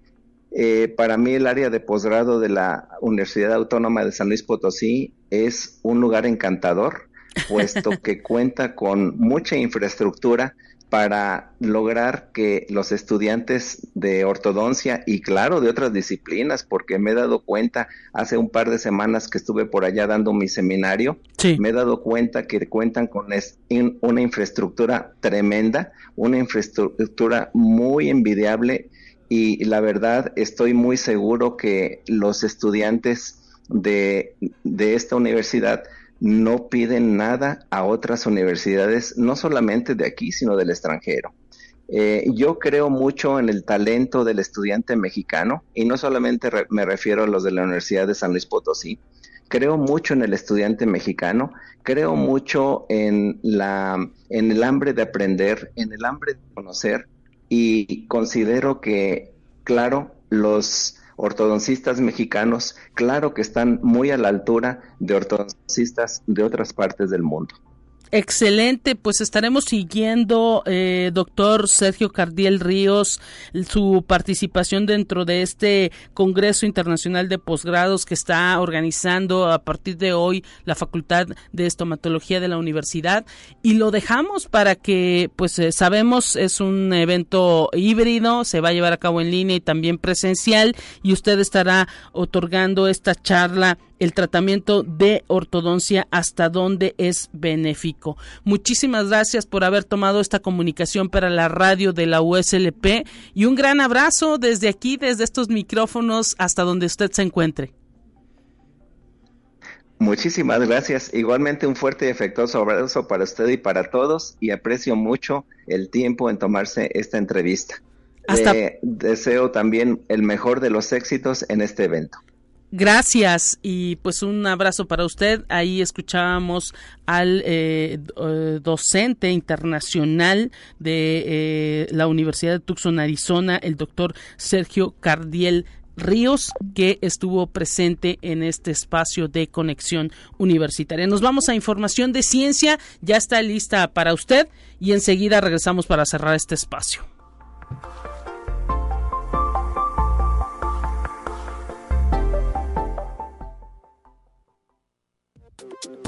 eh, para mí el área de posgrado de la Universidad Autónoma de San Luis Potosí es un lugar encantador, puesto que cuenta con mucha infraestructura para lograr que los estudiantes de ortodoncia y claro de otras disciplinas, porque me he dado cuenta hace un par de semanas que estuve por allá dando mi seminario, me he dado cuenta que cuentan con una infraestructura tremenda, una infraestructura muy envidiable y la verdad estoy muy seguro que los estudiantes de, de esta universidad no piden nada a otras universidades, no solamente de aquí, sino del extranjero. Eh, yo creo mucho en el talento del estudiante mexicano y no solamente me refiero a los de la Universidad de San Luis Potosí. Creo mucho en el estudiante mexicano, creo mucho en la en el hambre de aprender, en el hambre de conocer y considero que claro, los ortodoncistas mexicanos, claro que están muy a la altura de ortodoncistas de otras partes del mundo. Excelente, pues estaremos siguiendo, eh, doctor Sergio Cardiel Ríos, su participación dentro de este Congreso Internacional de Posgrados que está organizando a partir de hoy la Facultad de Estomatología de la Universidad. Y lo dejamos para que, pues eh, sabemos, es un evento híbrido, se va a llevar a cabo en línea y también presencial y usted estará otorgando esta charla el tratamiento de ortodoncia hasta dónde es benéfico. Muchísimas gracias por haber tomado esta comunicación para la radio de la USLP y un gran abrazo desde aquí, desde estos micrófonos hasta donde usted se encuentre. Muchísimas gracias. Igualmente un fuerte y afectuoso abrazo para usted y para todos y aprecio mucho el tiempo en tomarse esta entrevista. Hasta... deseo también el mejor de los éxitos en este evento. Gracias y pues un abrazo para usted. Ahí escuchábamos al eh, eh, docente internacional de eh, la Universidad de Tucson, Arizona, el doctor Sergio Cardiel Ríos, que estuvo presente en este espacio de conexión universitaria. Nos vamos a información de ciencia, ya está lista para usted y enseguida regresamos para cerrar este espacio.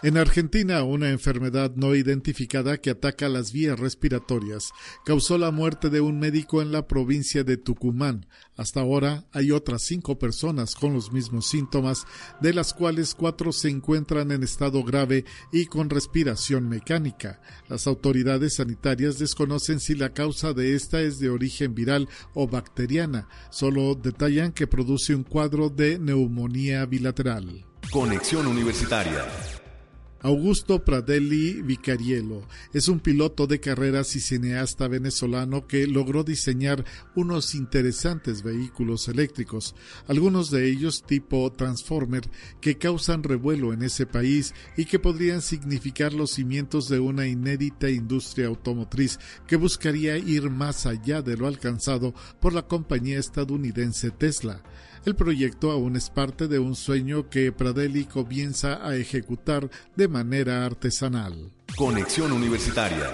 En Argentina, una enfermedad no identificada que ataca las vías respiratorias causó la muerte de un médico en la provincia de Tucumán. Hasta ahora hay otras cinco personas con los mismos síntomas, de las cuales cuatro se encuentran en estado grave y con respiración mecánica. Las autoridades sanitarias desconocen si la causa de esta es de origen viral o bacteriana. Solo detallan que produce un cuadro de neumonía bilateral. Conexión Universitaria. Augusto Pradelli Vicariello es un piloto de carreras y cineasta venezolano que logró diseñar unos interesantes vehículos eléctricos, algunos de ellos tipo Transformer, que causan revuelo en ese país y que podrían significar los cimientos de una inédita industria automotriz que buscaría ir más allá de lo alcanzado por la compañía estadounidense Tesla. El proyecto aún es parte de un sueño que Pradelli comienza a ejecutar de manera artesanal. Conexión Universitaria.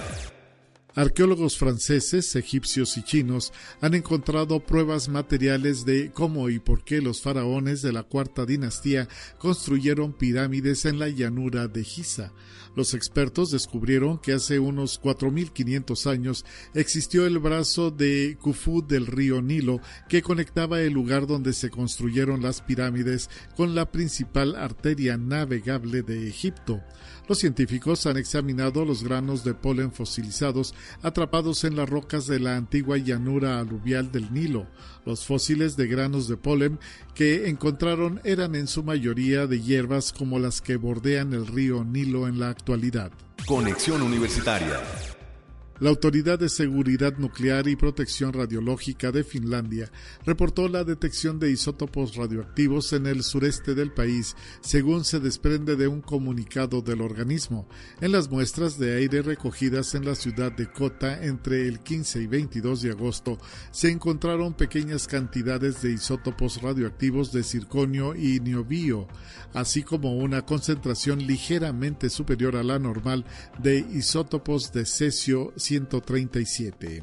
Arqueólogos franceses, egipcios y chinos han encontrado pruebas materiales de cómo y por qué los faraones de la cuarta dinastía construyeron pirámides en la llanura de Giza. Los expertos descubrieron que hace unos 4.500 años existió el brazo de Khufu del río Nilo que conectaba el lugar donde se construyeron las pirámides con la principal arteria navegable de Egipto. Los científicos han examinado los granos de polen fosilizados atrapados en las rocas de la antigua llanura aluvial del Nilo. Los fósiles de granos de polen que encontraron eran en su mayoría de hierbas como las que bordean el río Nilo en la actualidad. Conexión Universitaria. La Autoridad de Seguridad Nuclear y Protección Radiológica de Finlandia reportó la detección de isótopos radioactivos en el sureste del país, según se desprende de un comunicado del organismo. En las muestras de aire recogidas en la ciudad de Kota entre el 15 y 22 de agosto, se encontraron pequeñas cantidades de isótopos radioactivos de circonio y niobio, así como una concentración ligeramente superior a la normal de isótopos de cesio 137.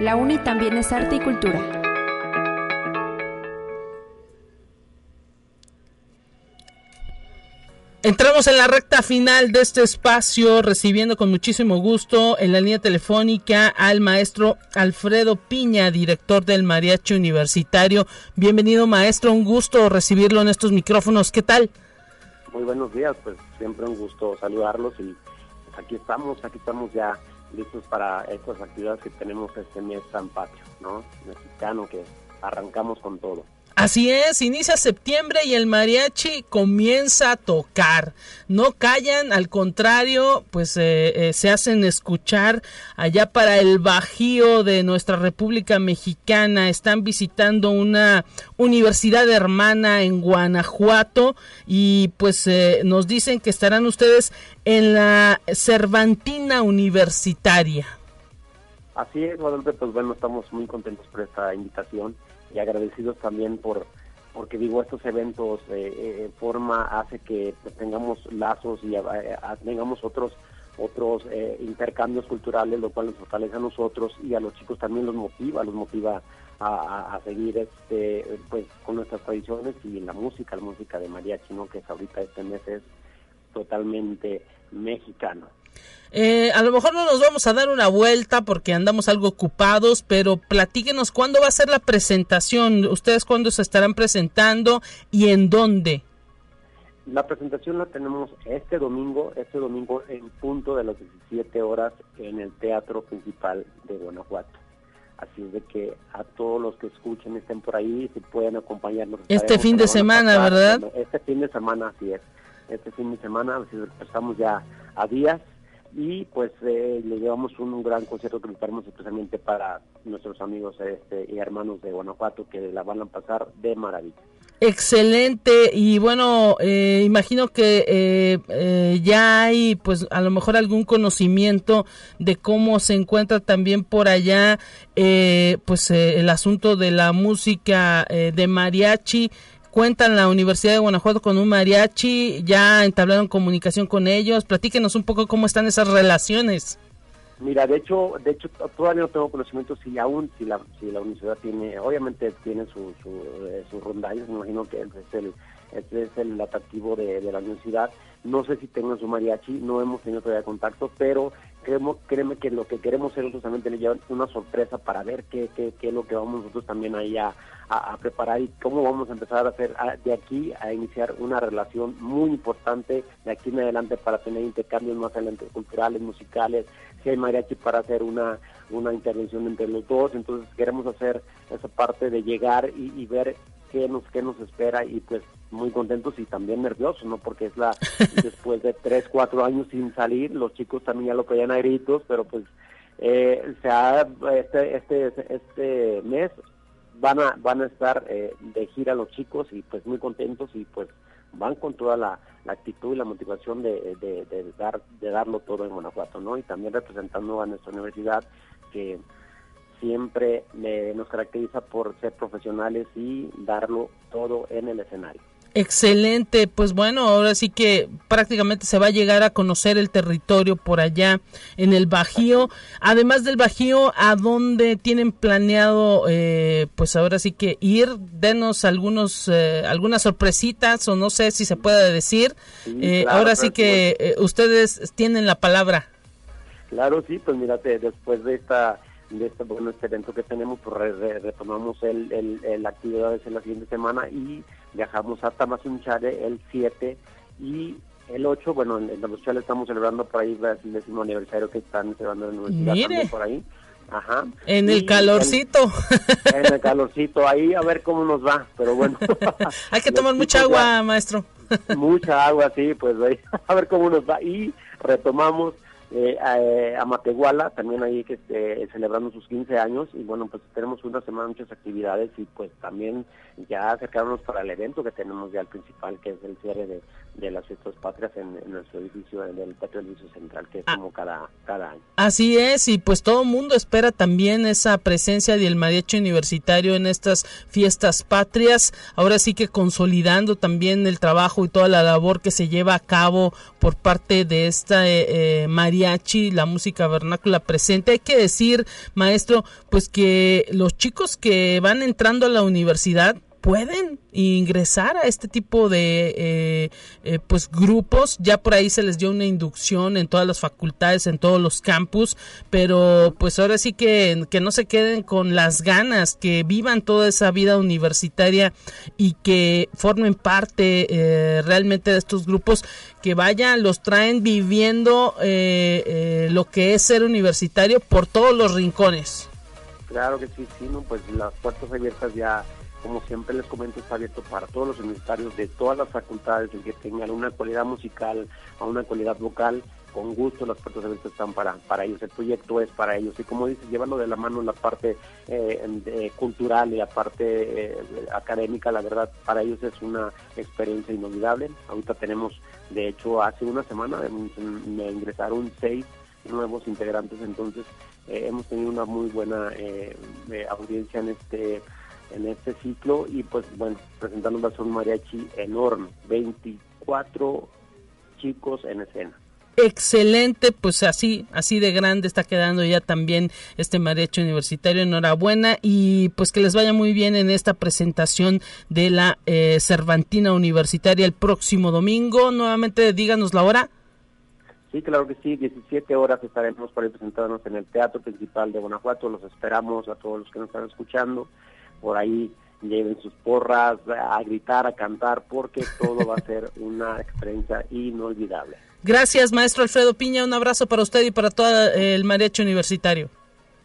La UNI también es arte y cultura. Entramos en la recta final de este espacio, recibiendo con muchísimo gusto en la línea telefónica al maestro Alfredo Piña, director del Mariachi Universitario. Bienvenido maestro, un gusto recibirlo en estos micrófonos. ¿Qué tal? Muy buenos días, pues siempre un gusto saludarlos y pues, aquí estamos, aquí estamos ya listos para estas actividades que tenemos este mes tan patrio, ¿no? Mexicano que arrancamos con todo. Así es, inicia septiembre y el mariachi comienza a tocar. No callan, al contrario, pues eh, eh, se hacen escuchar allá para el Bajío de nuestra República Mexicana. Están visitando una universidad hermana en Guanajuato y pues eh, nos dicen que estarán ustedes en la Cervantina Universitaria. Así es, Guadalupe, pues bueno, estamos muy contentos por esta invitación y agradecidos también por porque digo estos eventos eh, eh forma hace que tengamos lazos y eh, tengamos otros otros intercambios culturales lo cual nos fortalece a nosotros y a los chicos también los motiva los motiva a, a, seguir este pues con nuestras tradiciones y la música la música de mariachi no que es ahorita este mes es totalmente mexicano eh, a lo mejor no nos vamos a dar una vuelta porque andamos algo ocupados, pero platíquenos cuándo va a ser la presentación, ustedes cuándo se estarán presentando y en dónde. La presentación la tenemos este domingo, este domingo en punto de las 17 horas en el Teatro Principal de Guanajuato. Así es de que a todos los que escuchen estén por ahí, si pueden acompañarnos. Este fin de semana, ¿verdad? Este fin de semana, así es. Este fin de semana, así estamos ya a días y pues eh, le llevamos un, gran concierto que preparamos especialmente para nuestros amigos este, y hermanos de Guanajuato que la van a pasar de maravilla. Excelente y bueno, eh, imagino que eh, ya hay pues a lo mejor algún conocimiento de cómo se encuentra también por allá pues el asunto de la música de mariachi cuentan la Universidad de Guanajuato con un mariachi, ya entablaron comunicación con ellos, platíquenos un poco cómo están esas relaciones. Mira, de hecho, de hecho todavía no tengo conocimiento si aún si la si la universidad tiene, obviamente tiene su su, eh, me imagino que es el este es el atractivo de, la universidad. No sé si tengan su mariachi, no hemos tenido todavía contacto, pero creemos, créeme que lo que queremos hacer nosotros también tener una sorpresa para ver qué, qué, qué, es lo que vamos nosotros también ahí a, a, preparar y cómo vamos a empezar a hacer de aquí a iniciar una relación muy importante de aquí en adelante para tener intercambios más adelante culturales, musicales, si hay mariachi para hacer una, una intervención entre los dos, entonces queremos hacer esa parte de llegar y, y ver qué nos, qué nos espera y pues muy contentos y también nerviosos, ¿no? Porque es la, después de tres, cuatro años sin salir, los chicos también ya lo pedían a gritos, pero pues eh, se ha, este, este, este mes van a, van a estar eh, de gira los chicos y pues muy contentos y pues van con toda la, actitud y la motivación de, de, de, dar, de darlo todo en Guanajuato, ¿no? Y también representando a nuestra universidad que siempre nos caracteriza por ser profesionales y darlo todo en el escenario. Excelente, pues bueno, ahora sí que prácticamente se va a llegar a conocer el territorio por allá en el Bajío. Además del Bajío, ¿a dónde tienen planeado, eh, pues ahora sí que ir? Denos algunos, eh, algunas sorpresitas o no sé si se puede decir. Eh, ahora sí que ustedes tienen la palabra. Claro, sí, pues mírate, después de esta de este bueno este evento que tenemos pues retomamos el, el, actividades en la siguiente semana y viajamos hasta Mazunchale el 7 y el 8 bueno en, en Chale estamos celebrando por ahí el décimo aniversario que están celebrando en la universidad por ahí Ajá. En el calorcito. En el calorcito, ahí a ver cómo nos va, pero bueno. Hay que tomar mucha agua, maestro. Mucha agua, sí, pues ahí, a ver cómo nos va. Y retomamos eh, eh, a, también ahí que esté celebrando sus 15 años y bueno, pues tenemos una semana muchas actividades y pues también ya acercarnos para el evento que tenemos ya el principal, que es el cierre de, de las fiestas patrias en, nuestro edificio, del patio del edificio central, que es ah. como cada, cada año. Así es, y pues todo el mundo espera también esa presencia del mariachi universitario en estas fiestas patrias, ahora sí que consolidando también el trabajo y toda la labor que se lleva a cabo por parte de esta eh, eh mariachi, la música vernácula presente. Hay que decir, maestro, pues que los chicos que van entrando a la universidad pueden ingresar a este tipo de eh, eh, pues grupos. Ya por ahí se les dio una inducción en todas las facultades en todos los campus pero pues ahora sí que, que no se queden con las ganas que vivan toda esa vida universitaria y que formen parte eh, realmente de estos grupos que vayan los traen viviendo lo que es ser universitario por todos los rincones. Claro que sí sí no pues las puertas abiertas ya como siempre les comento, está abierto para todos los universitarios de todas las facultades, el que tengan una cualidad musical o una cualidad vocal, con gusto las puertas abiertas están para, para ellos, el proyecto es para ellos. Y como dices, llevando de la mano la parte eh, cultural y la parte eh, académica, la verdad, para ellos es una experiencia inolvidable. Ahorita tenemos, de hecho, hace una semana me ingresaron seis nuevos integrantes, entonces eh, hemos tenido una muy buena audiencia en este en este ciclo y pues bueno, presentando un mariachi enorme, 24 chicos en escena excelente, pues así, así de grande está quedando ya también este mariachi universitario. Enhorabuena y pues que les vaya muy bien en esta presentación de la eh, Cervantina Universitaria el próximo domingo. Nuevamente díganos la hora. Sí, claro que sí, 17 horas estaremos para presentarnos en el Teatro Principal de Guanajuato. Los esperamos a todos los que nos están escuchando por ahí lleven sus porras a gritar, a cantar, porque todo va a ser una experiencia inolvidable. Gracias, maestro Alfredo Piña. Un abrazo para usted y para todo el mariachi universitario.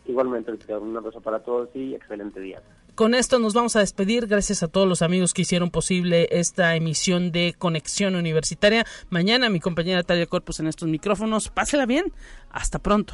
Igualmente, un abrazo para todos y excelente día. Con esto nos vamos a despedir. Gracias a todos los amigos que hicieron posible esta emisión de Conexión Universitaria. Mañana mi compañera Talia Corpus en estos micrófonos. Pásela bien. Hasta pronto.